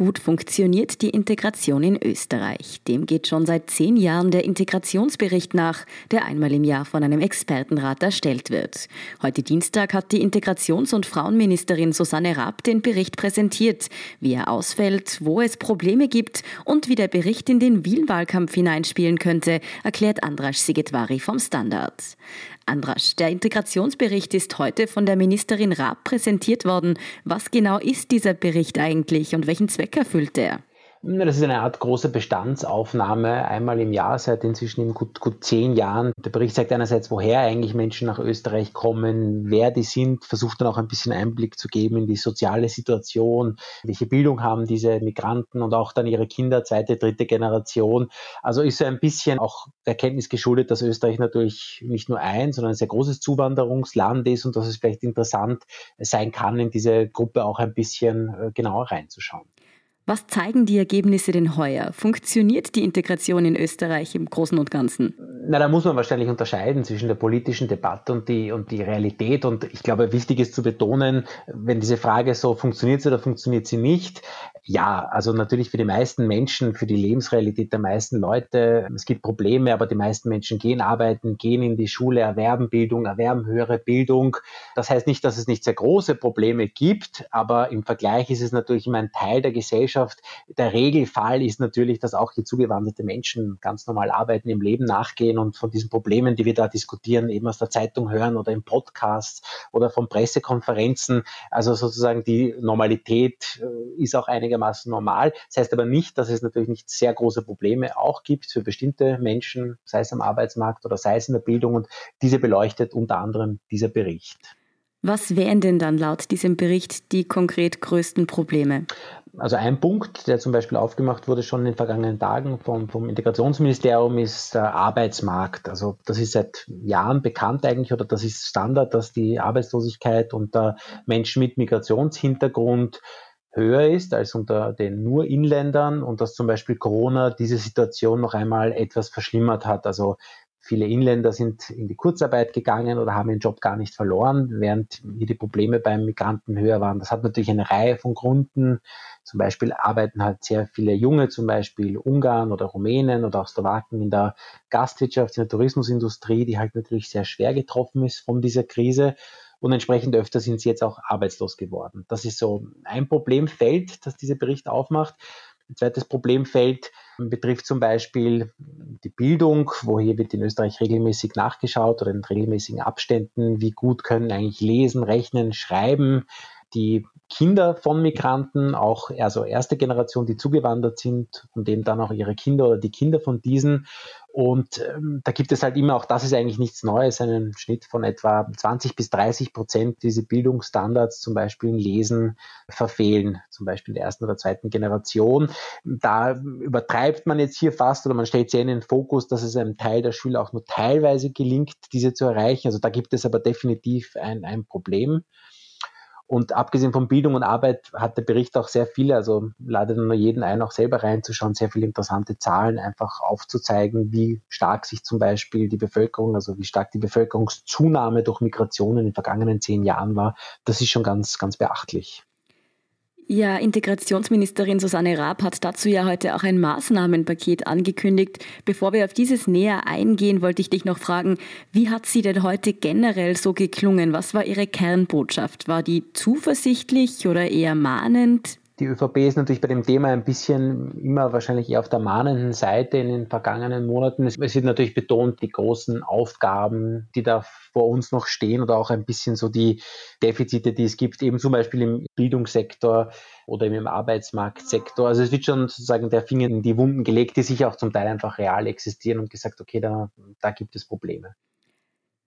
Gut funktioniert die Integration in Österreich? Dem geht schon seit zehn Jahren der Integrationsbericht nach, der einmal im Jahr von einem Expertenrat erstellt wird. Heute Dienstag hat die Integrations- und Frauenministerin Susanne Raab den Bericht präsentiert, wie er ausfällt, wo es Probleme gibt und wie der Bericht in den Wien-Wahlkampf hineinspielen könnte, erklärt Andrasch Sigetvari vom Standard. Andrasch, der Integrationsbericht ist heute von der Ministerin Raab präsentiert worden. Was genau ist dieser Bericht eigentlich und welchen Zweck erfüllt er? Das ist eine Art große Bestandsaufnahme einmal im Jahr seit inzwischen gut, gut zehn Jahren. Der Bericht zeigt einerseits, woher eigentlich Menschen nach Österreich kommen, wer die sind, versucht dann auch ein bisschen Einblick zu geben in die soziale Situation, welche Bildung haben diese Migranten und auch dann ihre Kinder, zweite, dritte Generation. Also ist so ein bisschen auch der Erkenntnis geschuldet, dass Österreich natürlich nicht nur ein, sondern ein sehr großes Zuwanderungsland ist und dass es vielleicht interessant sein kann, in diese Gruppe auch ein bisschen äh, genauer reinzuschauen. Was zeigen die Ergebnisse denn heuer? Funktioniert die Integration in Österreich im Großen und Ganzen? Na, da muss man wahrscheinlich unterscheiden zwischen der politischen Debatte und die, und die Realität. Und ich glaube, wichtig ist zu betonen, wenn diese Frage so funktioniert sie oder funktioniert sie nicht, ja, also natürlich für die meisten Menschen, für die Lebensrealität der meisten Leute, es gibt Probleme, aber die meisten Menschen gehen arbeiten, gehen in die Schule, erwerben Bildung, erwerben höhere Bildung. Das heißt nicht, dass es nicht sehr große Probleme gibt, aber im Vergleich ist es natürlich immer ein Teil der Gesellschaft. Der Regelfall ist natürlich, dass auch hier zugewanderte Menschen ganz normal arbeiten, im Leben nachgehen und von diesen Problemen, die wir da diskutieren, eben aus der Zeitung hören oder im Podcast oder von Pressekonferenzen. Also sozusagen die Normalität äh, ist auch einigermaßen normal. Das heißt aber nicht, dass es natürlich nicht sehr große Probleme auch gibt für bestimmte Menschen, sei es am Arbeitsmarkt oder sei es in der Bildung. Und diese beleuchtet unter anderem dieser Bericht. Was wären denn dann laut diesem Bericht die konkret größten Probleme? Also ein Punkt, der zum Beispiel aufgemacht wurde schon in den vergangenen Tagen vom, vom Integrationsministerium, ist der Arbeitsmarkt. Also das ist seit Jahren bekannt eigentlich oder das ist Standard, dass die Arbeitslosigkeit unter Menschen mit Migrationshintergrund höher ist als unter den nur Inländern und dass zum Beispiel Corona diese Situation noch einmal etwas verschlimmert hat. Also viele Inländer sind in die Kurzarbeit gegangen oder haben ihren Job gar nicht verloren, während hier die Probleme beim Migranten höher waren. Das hat natürlich eine Reihe von Gründen. Zum Beispiel arbeiten halt sehr viele Junge, zum Beispiel Ungarn oder Rumänen oder auch Slowaken in der Gastwirtschaft, in der Tourismusindustrie, die halt natürlich sehr schwer getroffen ist von dieser Krise und entsprechend öfter sind sie jetzt auch arbeitslos geworden. Das ist so ein Problemfeld, das dieser Bericht aufmacht. Ein zweites Problemfeld betrifft zum Beispiel die Bildung, wo hier wird in Österreich regelmäßig nachgeschaut oder in regelmäßigen Abständen, wie gut können eigentlich lesen, rechnen, schreiben die Kinder von Migranten, auch also erste Generation, die zugewandert sind und eben dann auch ihre Kinder oder die Kinder von diesen. Und ähm, da gibt es halt immer, auch das ist eigentlich nichts Neues, einen Schnitt von etwa 20 bis 30 Prozent diese Bildungsstandards zum Beispiel in Lesen verfehlen, zum Beispiel in der ersten oder zweiten Generation. Da übertreibt man jetzt hier fast oder man stellt sehr in den Fokus, dass es einem Teil der Schüler auch nur teilweise gelingt, diese zu erreichen. Also da gibt es aber definitiv ein, ein Problem. Und abgesehen von Bildung und Arbeit hat der Bericht auch sehr viele, also lade nur jeden ein, auch selber reinzuschauen, sehr viele interessante Zahlen einfach aufzuzeigen, wie stark sich zum Beispiel die Bevölkerung, also wie stark die Bevölkerungszunahme durch Migration in den vergangenen zehn Jahren war. Das ist schon ganz, ganz beachtlich. Ja, Integrationsministerin Susanne Raab hat dazu ja heute auch ein Maßnahmenpaket angekündigt. Bevor wir auf dieses näher eingehen, wollte ich dich noch fragen, wie hat sie denn heute generell so geklungen? Was war ihre Kernbotschaft? War die zuversichtlich oder eher mahnend? Die ÖVP ist natürlich bei dem Thema ein bisschen immer wahrscheinlich eher auf der mahnenden Seite in den vergangenen Monaten. Es wird natürlich betont, die großen Aufgaben, die da vor uns noch stehen oder auch ein bisschen so die Defizite, die es gibt, eben zum Beispiel im Bildungssektor oder im Arbeitsmarktsektor. Also es wird schon sozusagen der Finger in die Wunden gelegt, die sich auch zum Teil einfach real existieren und gesagt, okay, da, da gibt es Probleme.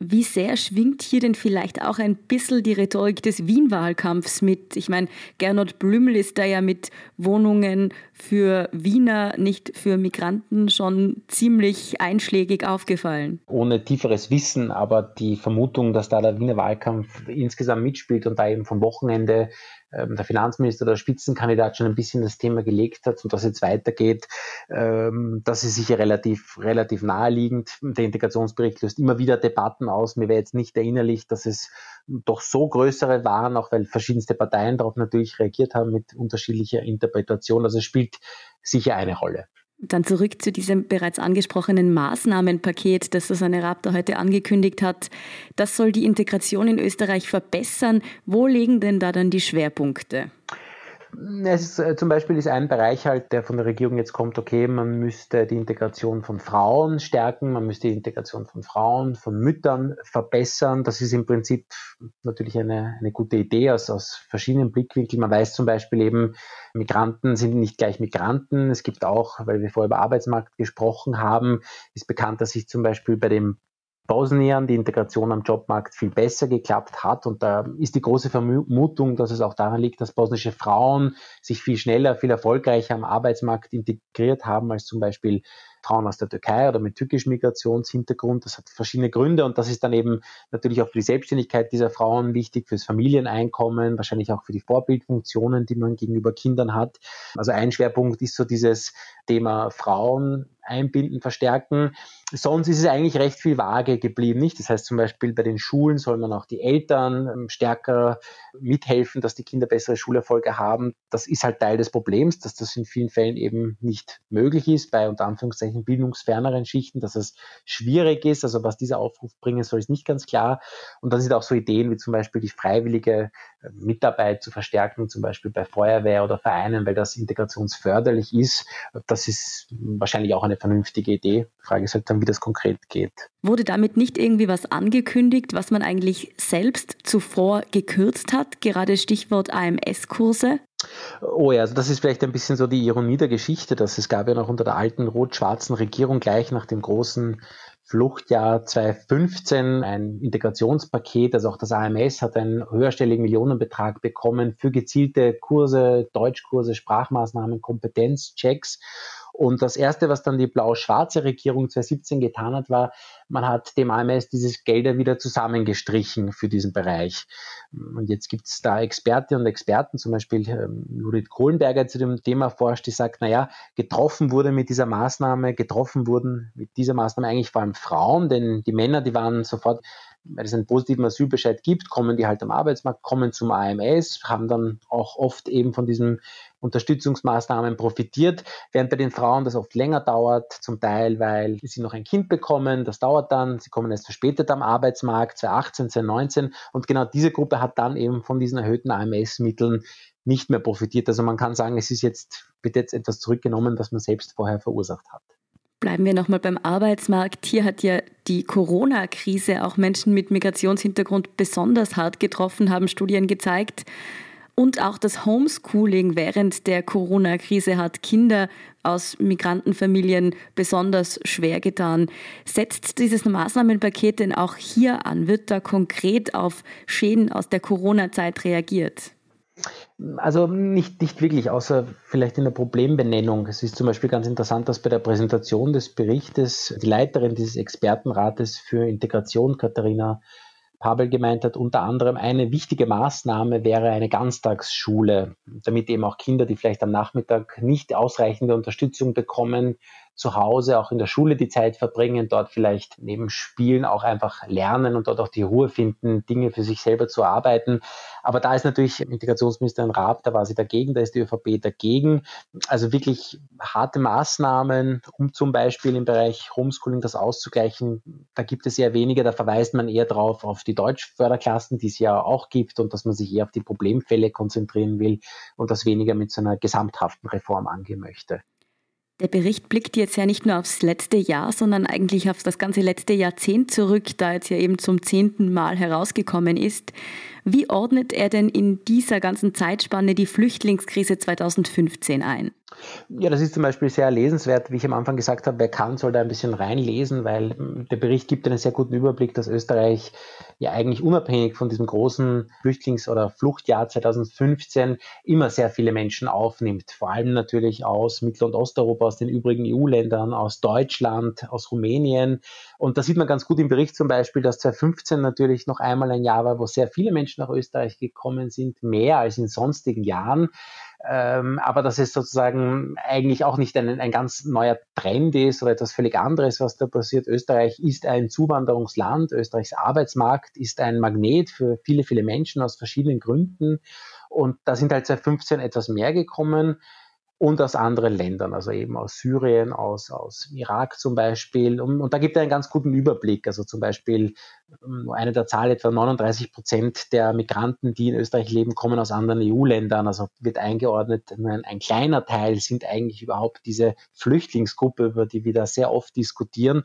Wie sehr schwingt hier denn vielleicht auch ein bisschen die Rhetorik des Wien-Wahlkampfs mit? Ich meine, Gernot Blümel ist da ja mit Wohnungen für Wiener, nicht für Migranten schon ziemlich einschlägig aufgefallen. Ohne tieferes Wissen, aber die Vermutung, dass da der Wiener Wahlkampf insgesamt mitspielt und da eben vom Wochenende ähm, der Finanzminister oder Spitzenkandidat schon ein bisschen das Thema gelegt hat und das jetzt weitergeht, ähm, das ist sicher relativ, relativ naheliegend. Der Integrationsbericht löst immer wieder Debatten aus. Mir wäre jetzt nicht erinnerlich, dass es doch so größere waren, auch weil verschiedenste Parteien darauf natürlich reagiert haben mit unterschiedlicher Interpretation. Also es spielt sicher eine Rolle. Dann zurück zu diesem bereits angesprochenen Maßnahmenpaket, das Susanne Raptor heute angekündigt hat. Das soll die Integration in Österreich verbessern. Wo liegen denn da dann die Schwerpunkte? Es ist, äh, zum Beispiel ist ein Bereich halt, der von der Regierung jetzt kommt, okay, man müsste die Integration von Frauen stärken, man müsste die Integration von Frauen, von Müttern verbessern. Das ist im Prinzip natürlich eine, eine gute Idee aus, aus verschiedenen Blickwinkeln. Man weiß zum Beispiel eben, Migranten sind nicht gleich Migranten. Es gibt auch, weil wir vorher über Arbeitsmarkt gesprochen haben, ist bekannt, dass sich zum Beispiel bei dem Bosnien die Integration am Jobmarkt viel besser geklappt hat. Und da ist die große Vermutung, dass es auch daran liegt, dass bosnische Frauen sich viel schneller, viel erfolgreicher am Arbeitsmarkt integriert haben als zum Beispiel Frauen aus der Türkei oder mit türkischem Migrationshintergrund. Das hat verschiedene Gründe und das ist dann eben natürlich auch für die Selbstständigkeit dieser Frauen wichtig, fürs Familieneinkommen, wahrscheinlich auch für die Vorbildfunktionen, die man gegenüber Kindern hat. Also ein Schwerpunkt ist so dieses Thema Frauen einbinden, verstärken. Sonst ist es eigentlich recht viel vage geblieben, nicht? Das heißt zum Beispiel bei den Schulen soll man auch die Eltern ähm, stärker mithelfen, dass die Kinder bessere Schulerfolge haben. Das ist halt Teil des Problems, dass das in vielen Fällen eben nicht möglich ist, bei unter Anführungszeichen bildungsferneren Schichten, dass es schwierig ist. Also was dieser Aufruf bringen soll, ist nicht ganz klar. Und dann sind auch so Ideen wie zum Beispiel die freiwillige äh, Mitarbeit zu verstärken, zum Beispiel bei Feuerwehr oder Vereinen, weil das integrationsförderlich ist. Das ist wahrscheinlich auch eine vernünftige Idee. Die Frage ist halt dann, wie das konkret geht. Wurde damit nicht irgendwie was angekündigt, was man eigentlich selbst zuvor gekürzt hat? Gerade Stichwort AMS-Kurse? Oh ja, also das ist vielleicht ein bisschen so die Ironie der Geschichte, dass es gab ja noch unter der alten rot-schwarzen Regierung gleich nach dem großen Fluchtjahr 2015 ein Integrationspaket, also auch das AMS hat einen höherstelligen Millionenbetrag bekommen für gezielte Kurse, Deutschkurse, Sprachmaßnahmen, Kompetenzchecks. Und das Erste, was dann die blau-schwarze Regierung 2017 getan hat, war, man hat dem AMS dieses Gelder wieder zusammengestrichen für diesen Bereich. Und jetzt gibt es da Expertinnen und Experten, zum Beispiel ähm, Judith Kohlenberger zu dem Thema forscht, die sagt, naja, getroffen wurde mit dieser Maßnahme, getroffen wurden mit dieser Maßnahme eigentlich vor allem Frauen, denn die Männer, die waren sofort weil es einen positiven Asylbescheid gibt, kommen die halt am Arbeitsmarkt, kommen zum AMS, haben dann auch oft eben von diesen Unterstützungsmaßnahmen profitiert, während bei den Frauen das oft länger dauert, zum Teil, weil sie noch ein Kind bekommen, das dauert dann, sie kommen erst verspätet am Arbeitsmarkt, 2018, 2019 und genau diese Gruppe hat dann eben von diesen erhöhten AMS-Mitteln nicht mehr profitiert. Also man kann sagen, es ist jetzt, wird jetzt etwas zurückgenommen, was man selbst vorher verursacht hat. Bleiben wir nochmal beim Arbeitsmarkt. Hier hat ja die Corona-Krise auch Menschen mit Migrationshintergrund besonders hart getroffen, haben Studien gezeigt. Und auch das Homeschooling während der Corona-Krise hat Kinder aus Migrantenfamilien besonders schwer getan. Setzt dieses Maßnahmenpaket denn auch hier an? Wird da konkret auf Schäden aus der Corona-Zeit reagiert? Also nicht, nicht wirklich, außer vielleicht in der Problembenennung. Es ist zum Beispiel ganz interessant, dass bei der Präsentation des Berichtes die Leiterin dieses Expertenrates für Integration, Katharina Pabel gemeint hat, unter anderem eine wichtige Maßnahme wäre eine Ganztagsschule, damit eben auch Kinder, die vielleicht am Nachmittag nicht ausreichende Unterstützung bekommen, zu Hause, auch in der Schule die Zeit verbringen, dort vielleicht neben Spielen auch einfach lernen und dort auch die Ruhe finden, Dinge für sich selber zu arbeiten. Aber da ist natürlich Integrationsministerin Raab, da war sie dagegen, da ist die ÖVP dagegen. Also wirklich harte Maßnahmen, um zum Beispiel im Bereich Homeschooling das auszugleichen, da gibt es eher weniger, da verweist man eher drauf auf die Deutschförderklassen, die es ja auch gibt und dass man sich eher auf die Problemfälle konzentrieren will und das weniger mit so einer gesamthaften Reform angehen möchte. Der Bericht blickt jetzt ja nicht nur aufs letzte Jahr, sondern eigentlich auf das ganze letzte Jahrzehnt zurück, da jetzt ja eben zum zehnten Mal herausgekommen ist. Wie ordnet er denn in dieser ganzen Zeitspanne die Flüchtlingskrise 2015 ein? Ja, das ist zum Beispiel sehr lesenswert, wie ich am Anfang gesagt habe, wer kann, soll da ein bisschen reinlesen, weil der Bericht gibt einen sehr guten Überblick, dass Österreich ja eigentlich unabhängig von diesem großen Flüchtlings- oder Fluchtjahr 2015 immer sehr viele Menschen aufnimmt. Vor allem natürlich aus Mittel- und Osteuropa, aus den übrigen EU-Ländern, aus Deutschland, aus Rumänien. Und da sieht man ganz gut im Bericht zum Beispiel, dass 2015 natürlich noch einmal ein Jahr war, wo sehr viele Menschen nach Österreich gekommen sind, mehr als in sonstigen Jahren. Ähm, aber dass es sozusagen eigentlich auch nicht ein, ein ganz neuer Trend ist oder etwas völlig anderes, was da passiert. Österreich ist ein Zuwanderungsland, Österreichs Arbeitsmarkt ist ein Magnet für viele, viele Menschen aus verschiedenen Gründen. Und da sind halt seit 15 etwas mehr gekommen und aus anderen Ländern, also eben aus Syrien, aus, aus Irak zum Beispiel. Und, und da gibt er einen ganz guten Überblick. Also zum Beispiel nur eine der Zahl, etwa 39 Prozent der Migranten, die in Österreich leben, kommen aus anderen EU-Ländern. Also wird eingeordnet, ein, ein kleiner Teil sind eigentlich überhaupt diese Flüchtlingsgruppe, über die wir da sehr oft diskutieren.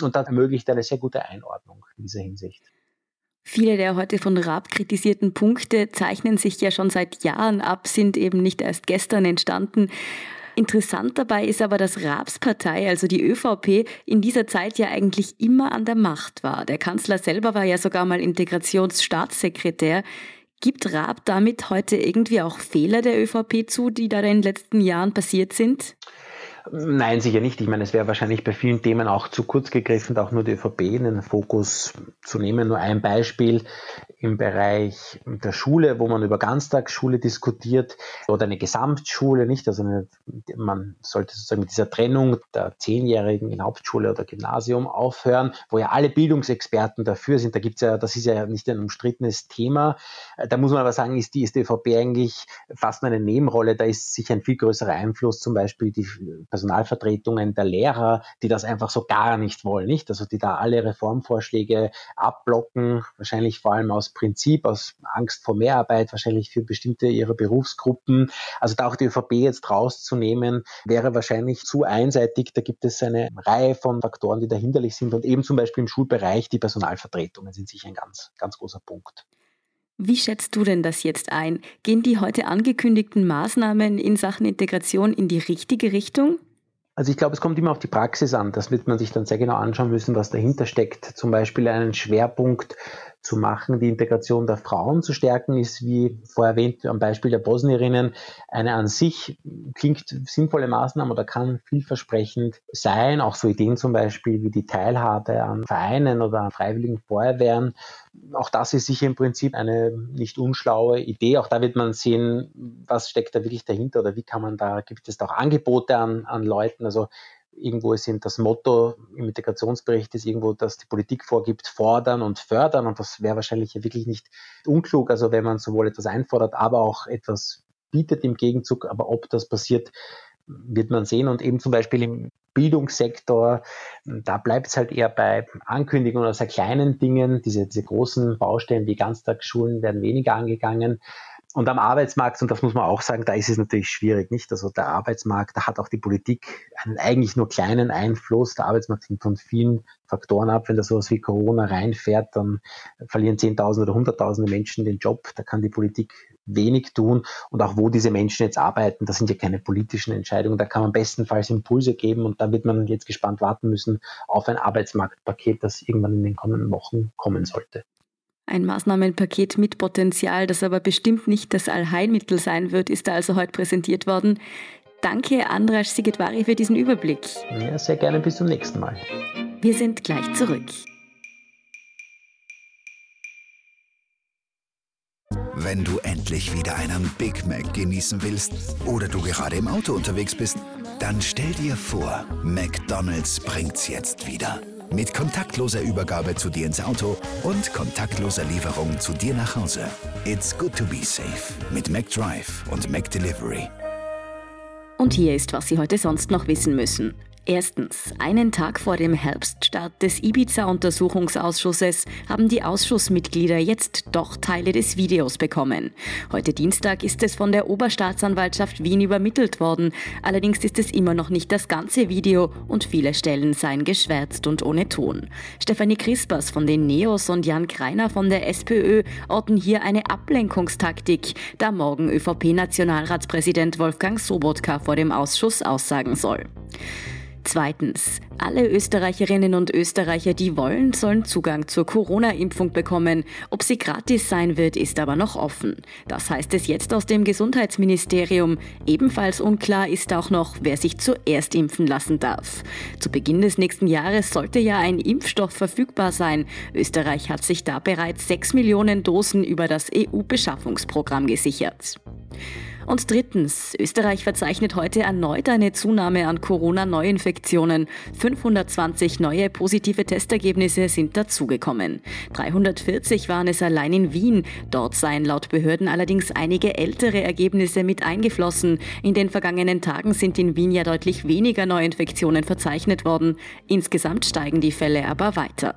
Und das ermöglicht eine sehr gute Einordnung in dieser Hinsicht. Viele der heute von Raab kritisierten Punkte zeichnen sich ja schon seit Jahren ab, sind eben nicht erst gestern entstanden. Interessant dabei ist aber, dass Raabs Partei, also die ÖVP, in dieser Zeit ja eigentlich immer an der Macht war. Der Kanzler selber war ja sogar mal Integrationsstaatssekretär. Gibt Raab damit heute irgendwie auch Fehler der ÖVP zu, die da in den letzten Jahren passiert sind? Nein, sicher nicht. Ich meine, es wäre wahrscheinlich bei vielen Themen auch zu kurz gegriffen, auch nur die ÖVP in den Fokus zu nehmen. Nur ein Beispiel im Bereich der Schule, wo man über Ganztagsschule diskutiert oder eine Gesamtschule, nicht? Also eine, man sollte sozusagen mit dieser Trennung der Zehnjährigen in Hauptschule oder Gymnasium aufhören, wo ja alle Bildungsexperten dafür sind. Da gibt's ja, das ist ja nicht ein umstrittenes Thema. Da muss man aber sagen, ist die, ist die ÖVP eigentlich fast eine Nebenrolle. Da ist sicher ein viel größerer Einfluss, zum Beispiel die Personalvertretungen der Lehrer, die das einfach so gar nicht wollen, nicht? Also die da alle Reformvorschläge abblocken, wahrscheinlich vor allem aus Prinzip, aus Angst vor Mehrarbeit, wahrscheinlich für bestimmte ihrer Berufsgruppen. Also da auch die ÖVP jetzt rauszunehmen, wäre wahrscheinlich zu einseitig. Da gibt es eine Reihe von Faktoren, die da hinderlich sind und eben zum Beispiel im Schulbereich die Personalvertretungen sind sicher ein ganz, ganz großer Punkt. Wie schätzt du denn das jetzt ein? Gehen die heute angekündigten Maßnahmen in Sachen Integration in die richtige Richtung? Also ich glaube, es kommt immer auf die Praxis an. Das wird man sich dann sehr genau anschauen müssen, was dahinter steckt. Zum Beispiel einen Schwerpunkt zu machen, die Integration der Frauen zu stärken, ist, wie vorher erwähnt, am Beispiel der Bosnierinnen, eine an sich klingt sinnvolle Maßnahme oder kann vielversprechend sein. Auch so Ideen zum Beispiel wie die Teilhabe an Vereinen oder an freiwilligen Feuerwehren. Auch das ist sicher im Prinzip eine nicht unschlaue Idee. Auch da wird man sehen, was steckt da wirklich dahinter oder wie kann man da, gibt es da auch Angebote an, an Leuten. Also irgendwo sind das Motto im Integrationsbericht ist irgendwo, dass die Politik vorgibt, fordern und fördern. Und das wäre wahrscheinlich wirklich nicht unklug. Also wenn man sowohl etwas einfordert, aber auch etwas bietet im Gegenzug. Aber ob das passiert, wird man sehen. Und eben zum Beispiel im Bildungssektor, da bleibt es halt eher bei Ankündigungen oder sehr kleinen Dingen. Diese, diese großen Baustellen wie Ganztagsschulen werden weniger angegangen. Und am Arbeitsmarkt, und das muss man auch sagen, da ist es natürlich schwierig, nicht? Also der Arbeitsmarkt, da hat auch die Politik einen eigentlich nur kleinen Einfluss. Der Arbeitsmarkt hängt von vielen Faktoren ab. Wenn da sowas wie Corona reinfährt, dann verlieren Zehntausende oder Hunderttausende Menschen den Job. Da kann die Politik wenig tun. Und auch wo diese Menschen jetzt arbeiten, das sind ja keine politischen Entscheidungen. Da kann man bestenfalls Impulse geben. Und da wird man jetzt gespannt warten müssen auf ein Arbeitsmarktpaket, das irgendwann in den kommenden Wochen kommen sollte. Ein Maßnahmenpaket mit Potenzial, das aber bestimmt nicht das Allheilmittel sein wird, ist da also heute präsentiert worden. Danke, Andras Sigetvari, für diesen Überblick. Ja, sehr gerne. Bis zum nächsten Mal. Wir sind gleich zurück. Wenn du endlich wieder einen Big Mac genießen willst oder du gerade im Auto unterwegs bist, dann stell dir vor, McDonald's bringt's jetzt wieder. Mit kontaktloser Übergabe zu dir ins Auto und kontaktloser Lieferung zu dir nach Hause. It's good to be safe mit McDrive und McDelivery. Und hier ist, was Sie heute sonst noch wissen müssen. Erstens. Einen Tag vor dem Herbststart des Ibiza-Untersuchungsausschusses haben die Ausschussmitglieder jetzt doch Teile des Videos bekommen. Heute Dienstag ist es von der Oberstaatsanwaltschaft Wien übermittelt worden. Allerdings ist es immer noch nicht das ganze Video und viele Stellen seien geschwärzt und ohne Ton. Stefanie Krispers von den Neos und Jan Kreiner von der SPÖ orten hier eine Ablenkungstaktik, da morgen ÖVP-Nationalratspräsident Wolfgang Sobotka vor dem Ausschuss aussagen soll. Zweitens. Alle Österreicherinnen und Österreicher, die wollen, sollen Zugang zur Corona-Impfung bekommen. Ob sie gratis sein wird, ist aber noch offen. Das heißt es jetzt aus dem Gesundheitsministerium. Ebenfalls unklar ist auch noch, wer sich zuerst impfen lassen darf. Zu Beginn des nächsten Jahres sollte ja ein Impfstoff verfügbar sein. Österreich hat sich da bereits 6 Millionen Dosen über das EU-Beschaffungsprogramm gesichert. Und drittens, Österreich verzeichnet heute erneut eine Zunahme an Corona-Neuinfektionen. 520 neue positive Testergebnisse sind dazugekommen. 340 waren es allein in Wien. Dort seien laut Behörden allerdings einige ältere Ergebnisse mit eingeflossen. In den vergangenen Tagen sind in Wien ja deutlich weniger Neuinfektionen verzeichnet worden. Insgesamt steigen die Fälle aber weiter.